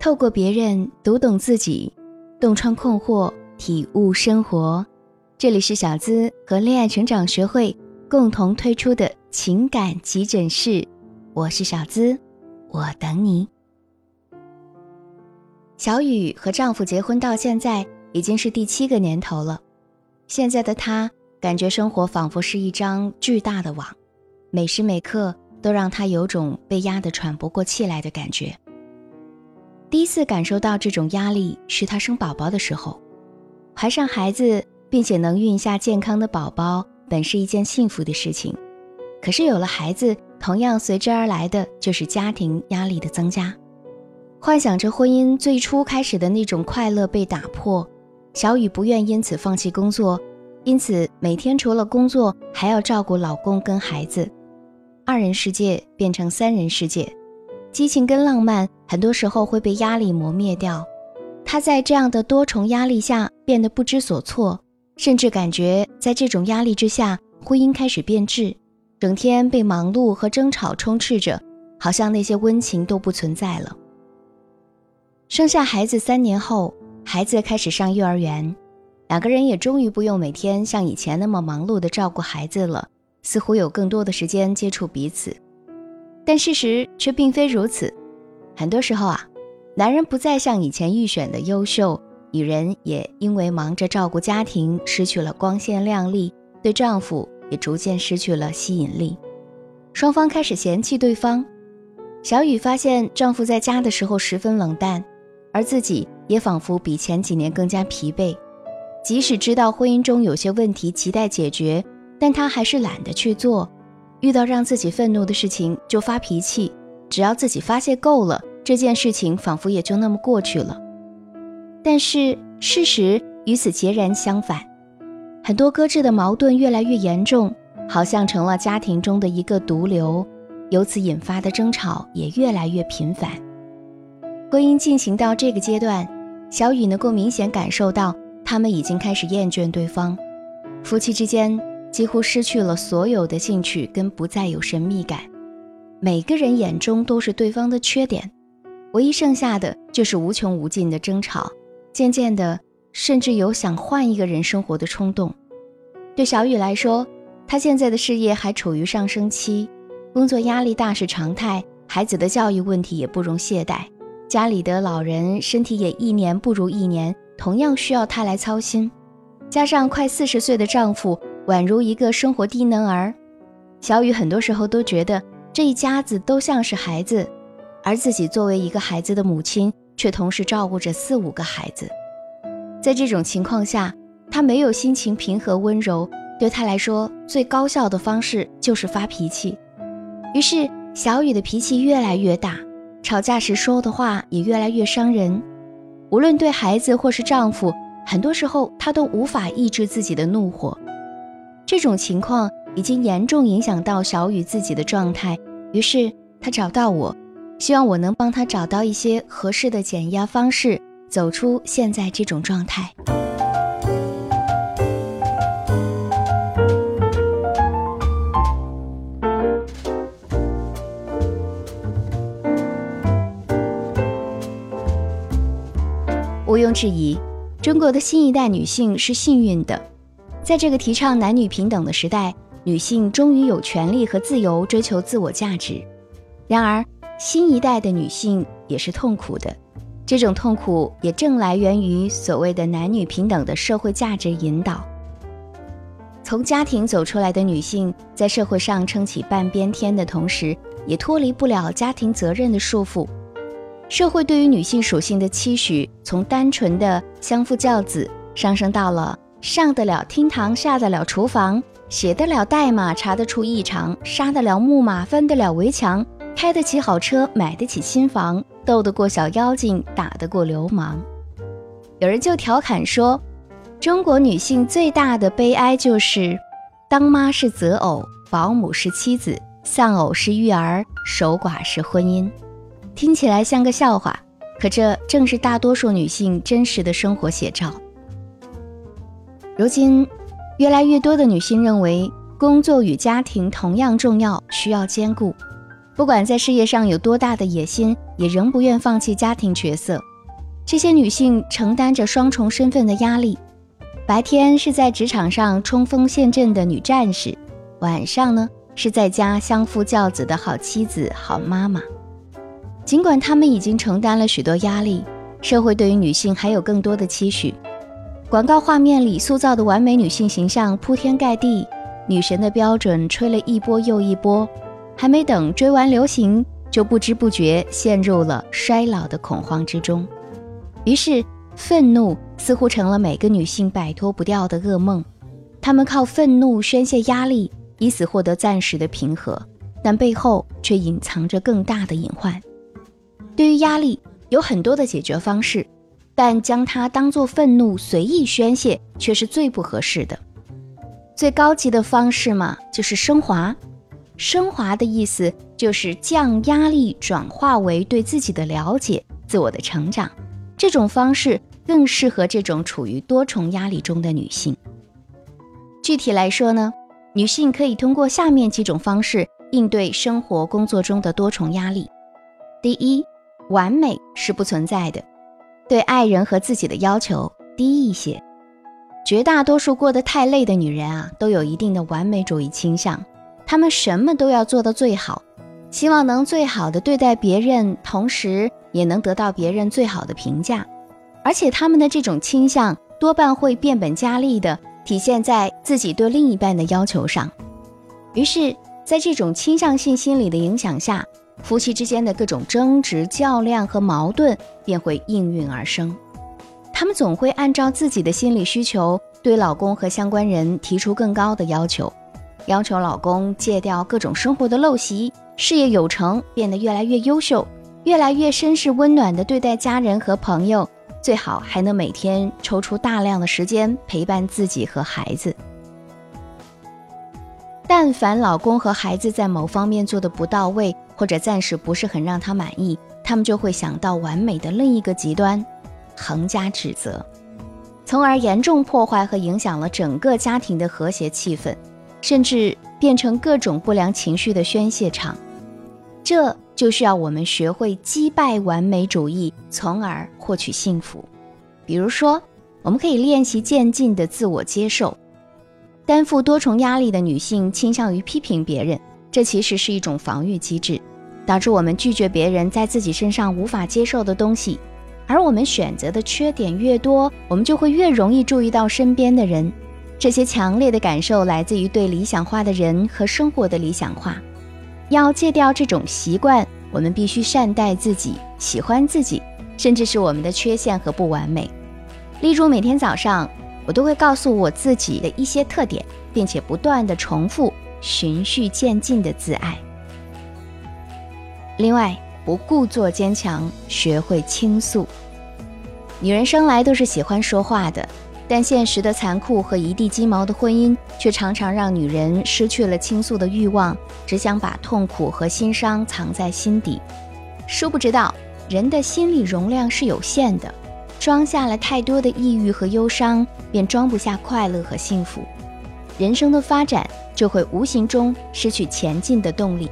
透过别人读懂自己，洞穿困惑，体悟生活。这里是小资和恋爱成长学会共同推出的情感急诊室，我是小资，我等你。小雨和丈夫结婚到现在已经是第七个年头了，现在的她感觉生活仿佛是一张巨大的网，每时每刻都让她有种被压得喘不过气来的感觉。第一次感受到这种压力是她生宝宝的时候，怀上孩子并且能孕下健康的宝宝，本是一件幸福的事情，可是有了孩子，同样随之而来的就是家庭压力的增加。幻想着婚姻最初开始的那种快乐被打破，小雨不愿因此放弃工作，因此每天除了工作还要照顾老公跟孩子，二人世界变成三人世界，激情跟浪漫很多时候会被压力磨灭掉。他在这样的多重压力下变得不知所措，甚至感觉在这种压力之下，婚姻开始变质，整天被忙碌和争吵充斥着，好像那些温情都不存在了。生下孩子三年后，孩子开始上幼儿园，两个人也终于不用每天像以前那么忙碌的照顾孩子了，似乎有更多的时间接触彼此。但事实却并非如此，很多时候啊，男人不再像以前预选的优秀，女人也因为忙着照顾家庭，失去了光鲜亮丽，对丈夫也逐渐失去了吸引力，双方开始嫌弃对方。小雨发现丈夫在家的时候十分冷淡。而自己也仿佛比前几年更加疲惫，即使知道婚姻中有些问题亟待解决，但她还是懒得去做。遇到让自己愤怒的事情就发脾气，只要自己发泄够了，这件事情仿佛也就那么过去了。但是事实与此截然相反，很多搁置的矛盾越来越严重，好像成了家庭中的一个毒瘤，由此引发的争吵也越来越频繁。婚姻进行到这个阶段，小雨能够明显感受到，他们已经开始厌倦对方，夫妻之间几乎失去了所有的兴趣，跟不再有神秘感。每个人眼中都是对方的缺点，唯一剩下的就是无穷无尽的争吵。渐渐的，甚至有想换一个人生活的冲动。对小雨来说，她现在的事业还处于上升期，工作压力大是常态，孩子的教育问题也不容懈怠。家里的老人身体也一年不如一年，同样需要她来操心。加上快四十岁的丈夫宛如一个生活低能儿，小雨很多时候都觉得这一家子都像是孩子，而自己作为一个孩子的母亲，却同时照顾着四五个孩子。在这种情况下，她没有心情平和温柔，对她来说最高效的方式就是发脾气。于是，小雨的脾气越来越大。吵架时说的话也越来越伤人，无论对孩子或是丈夫，很多时候她都无法抑制自己的怒火。这种情况已经严重影响到小雨自己的状态，于是她找到我，希望我能帮她找到一些合适的减压方式，走出现在这种状态。毋庸置疑，中国的新一代女性是幸运的，在这个提倡男女平等的时代，女性终于有权利和自由追求自我价值。然而，新一代的女性也是痛苦的，这种痛苦也正来源于所谓的男女平等的社会价值引导。从家庭走出来的女性，在社会上撑起半边天的同时，也脱离不了家庭责任的束缚。社会对于女性属性的期许，从单纯的相夫教子，上升到了上得了厅堂，下得了厨房，写得了代码，查得出异常，杀得了木马，翻得了围墙，开得起好车，买得起新房，斗得过小妖精，打得过流氓。有人就调侃说，中国女性最大的悲哀就是，当妈是择偶，保姆是妻子，丧偶是育儿，守寡是婚姻。听起来像个笑话，可这正是大多数女性真实的生活写照。如今，越来越多的女性认为工作与家庭同样重要，需要兼顾。不管在事业上有多大的野心，也仍不愿放弃家庭角色。这些女性承担着双重身份的压力：白天是在职场上冲锋陷阵的女战士，晚上呢是在家相夫教子的好妻子、好妈妈。尽管她们已经承担了许多压力，社会对于女性还有更多的期许。广告画面里塑造的完美女性形象铺天盖地，女神的标准吹了一波又一波。还没等追完流行，就不知不觉陷入了衰老的恐慌之中。于是，愤怒似乎成了每个女性摆脱不掉的噩梦。她们靠愤怒宣泄压力，以此获得暂时的平和，但背后却隐藏着更大的隐患。对于压力，有很多的解决方式，但将它当作愤怒随意宣泄，却是最不合适的。最高级的方式嘛，就是升华。升华的意思就是将压力转化为对自己的了解、自我的成长。这种方式更适合这种处于多重压力中的女性。具体来说呢，女性可以通过下面几种方式应对生活、工作中的多重压力。第一，完美是不存在的，对爱人和自己的要求低一些。绝大多数过得太累的女人啊，都有一定的完美主义倾向。他们什么都要做到最好，希望能最好的对待别人，同时也能得到别人最好的评价。而且他们的这种倾向多半会变本加厉地体现在自己对另一半的要求上。于是，在这种倾向性心理的影响下，夫妻之间的各种争执、较量和矛盾便会应运而生。他们总会按照自己的心理需求，对老公和相关人提出更高的要求。要求老公戒掉各种生活的陋习，事业有成，变得越来越优秀，越来越绅士温暖地对待家人和朋友，最好还能每天抽出大量的时间陪伴自己和孩子。但凡老公和孩子在某方面做的不到位，或者暂时不是很让他满意，他们就会想到完美的另一个极端，横加指责，从而严重破坏和影响了整个家庭的和谐气氛。甚至变成各种不良情绪的宣泄场，这就需要我们学会击败完美主义，从而获取幸福。比如说，我们可以练习渐进的自我接受。担负多重压力的女性倾向于批评别人，这其实是一种防御机制，导致我们拒绝别人在自己身上无法接受的东西。而我们选择的缺点越多，我们就会越容易注意到身边的人。这些强烈的感受来自于对理想化的人和生活的理想化。要戒掉这种习惯，我们必须善待自己，喜欢自己，甚至是我们的缺陷和不完美。例如，每天早上我都会告诉我自己的一些特点，并且不断的重复，循序渐进的自爱。另外，不故作坚强，学会倾诉。女人生来都是喜欢说话的。但现实的残酷和一地鸡毛的婚姻，却常常让女人失去了倾诉的欲望，只想把痛苦和心伤藏在心底。殊不知道，人的心理容量是有限的，装下了太多的抑郁和忧伤，便装不下快乐和幸福。人生的发展就会无形中失去前进的动力。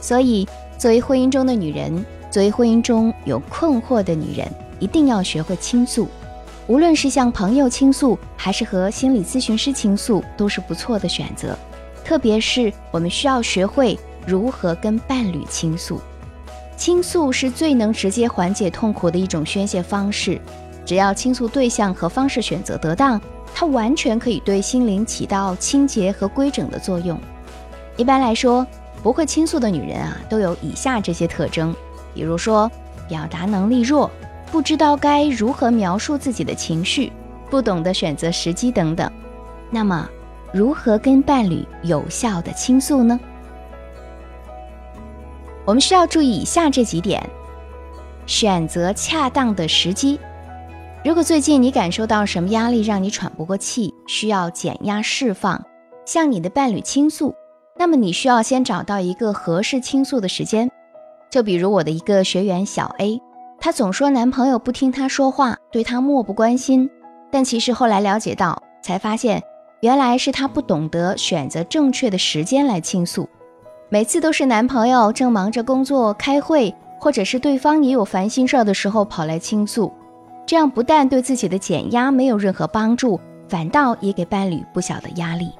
所以，作为婚姻中的女人，作为婚姻中有困惑的女人，一定要学会倾诉。无论是向朋友倾诉，还是和心理咨询师倾诉，都是不错的选择。特别是我们需要学会如何跟伴侣倾诉。倾诉是最能直接缓解痛苦的一种宣泄方式。只要倾诉对象和方式选择得当，它完全可以对心灵起到清洁和规整的作用。一般来说，不会倾诉的女人啊，都有以下这些特征，比如说表达能力弱。不知道该如何描述自己的情绪，不懂得选择时机等等，那么如何跟伴侣有效的倾诉呢？我们需要注意以下这几点：选择恰当的时机。如果最近你感受到什么压力让你喘不过气，需要减压释放，向你的伴侣倾诉，那么你需要先找到一个合适倾诉的时间。就比如我的一个学员小 A。她总说男朋友不听她说话，对她漠不关心。但其实后来了解到，才发现原来是她不懂得选择正确的时间来倾诉。每次都是男朋友正忙着工作、开会，或者是对方也有烦心事儿的时候跑来倾诉，这样不但对自己的减压没有任何帮助，反倒也给伴侣不小的压力。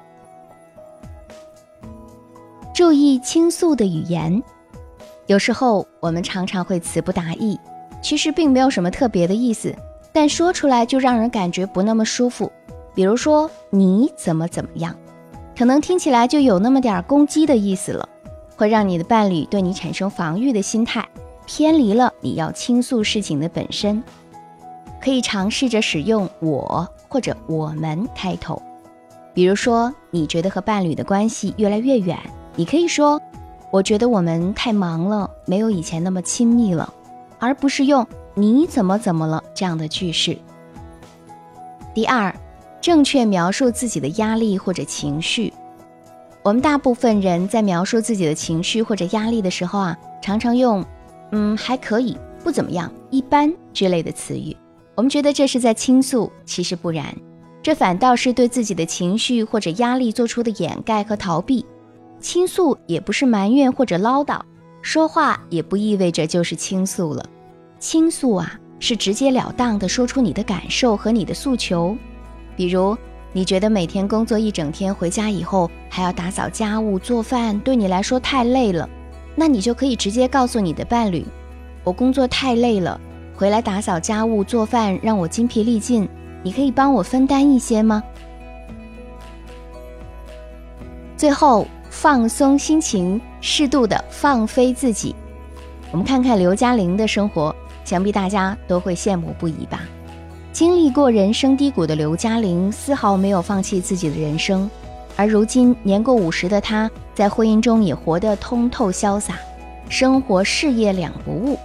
注意倾诉的语言，有时候我们常常会词不达意，其实并没有什么特别的意思，但说出来就让人感觉不那么舒服。比如说你怎么怎么样，可能听起来就有那么点攻击的意思了。会让你的伴侣对你产生防御的心态，偏离了你要倾诉事情的本身。可以尝试着使用“我”或者“我们”开头。比如说，你觉得和伴侣的关系越来越远，你可以说：“我觉得我们太忙了，没有以前那么亲密了。”而不是用“你怎么怎么了”这样的句式。第二，正确描述自己的压力或者情绪。我们大部分人在描述自己的情绪或者压力的时候啊，常常用“嗯，还可以，不怎么样，一般”之类的词语。我们觉得这是在倾诉，其实不然，这反倒是对自己的情绪或者压力做出的掩盖和逃避。倾诉也不是埋怨或者唠叨，说话也不意味着就是倾诉了。倾诉啊，是直截了当的说出你的感受和你的诉求，比如。你觉得每天工作一整天，回家以后还要打扫家务、做饭，对你来说太累了，那你就可以直接告诉你的伴侣：“我工作太累了，回来打扫家务、做饭让我精疲力尽，你可以帮我分担一些吗？”最后，放松心情，适度的放飞自己。我们看看刘嘉玲的生活，想必大家都会羡慕不已吧。经历过人生低谷的刘嘉玲丝毫没有放弃自己的人生，而如今年过五十的她，在婚姻中也活得通透潇洒，生活事业两不误。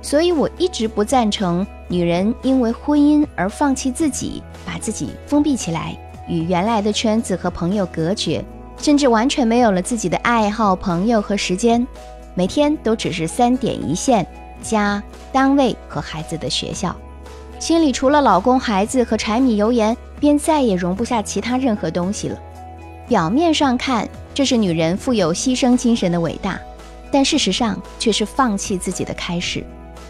所以我一直不赞成女人因为婚姻而放弃自己，把自己封闭起来，与原来的圈子和朋友隔绝，甚至完全没有了自己的爱好、朋友和时间，每天都只是三点一线：家、单位和孩子的学校。心里除了老公、孩子和柴米油盐，便再也容不下其他任何东西了。表面上看，这是女人富有牺牲精神的伟大，但事实上却是放弃自己的开始。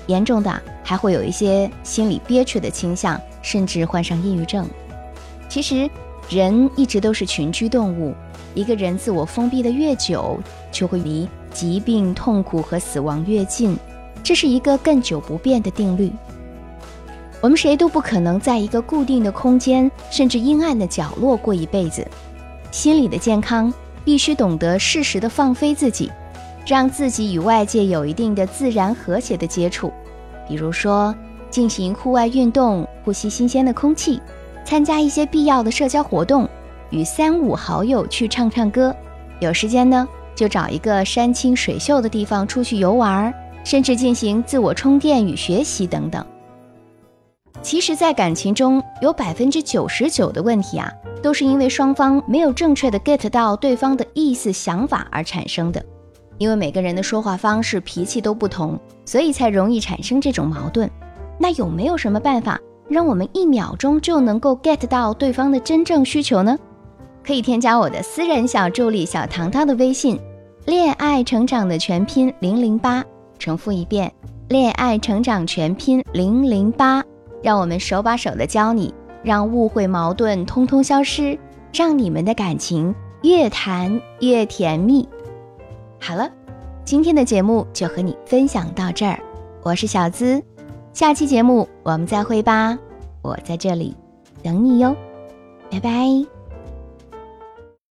严重的还会有一些心理憋屈的倾向，甚至患上抑郁症。其实，人一直都是群居动物，一个人自我封闭的越久，就会离疾病、痛苦和死亡越近，这是一个亘久不变的定律。我们谁都不可能在一个固定的空间，甚至阴暗的角落过一辈子。心理的健康必须懂得适时的放飞自己，让自己与外界有一定的自然和谐的接触。比如说，进行户外运动，呼吸新鲜的空气，参加一些必要的社交活动，与三五好友去唱唱歌。有时间呢，就找一个山清水秀的地方出去游玩，甚至进行自我充电与学习等等。其实，在感情中有百分之九十九的问题啊，都是因为双方没有正确的 get 到对方的意思、想法而产生的。因为每个人的说话方式、脾气都不同，所以才容易产生这种矛盾。那有没有什么办法让我们一秒钟就能够 get 到对方的真正需求呢？可以添加我的私人小助理小糖糖的微信，恋爱成长的全拼零零八，重复一遍，恋爱成长全拼零零八。让我们手把手的教你，让误会矛盾通通消失，让你们的感情越谈越甜蜜。好了，今天的节目就和你分享到这儿，我是小资，下期节目我们再会吧，我在这里等你哟，拜拜。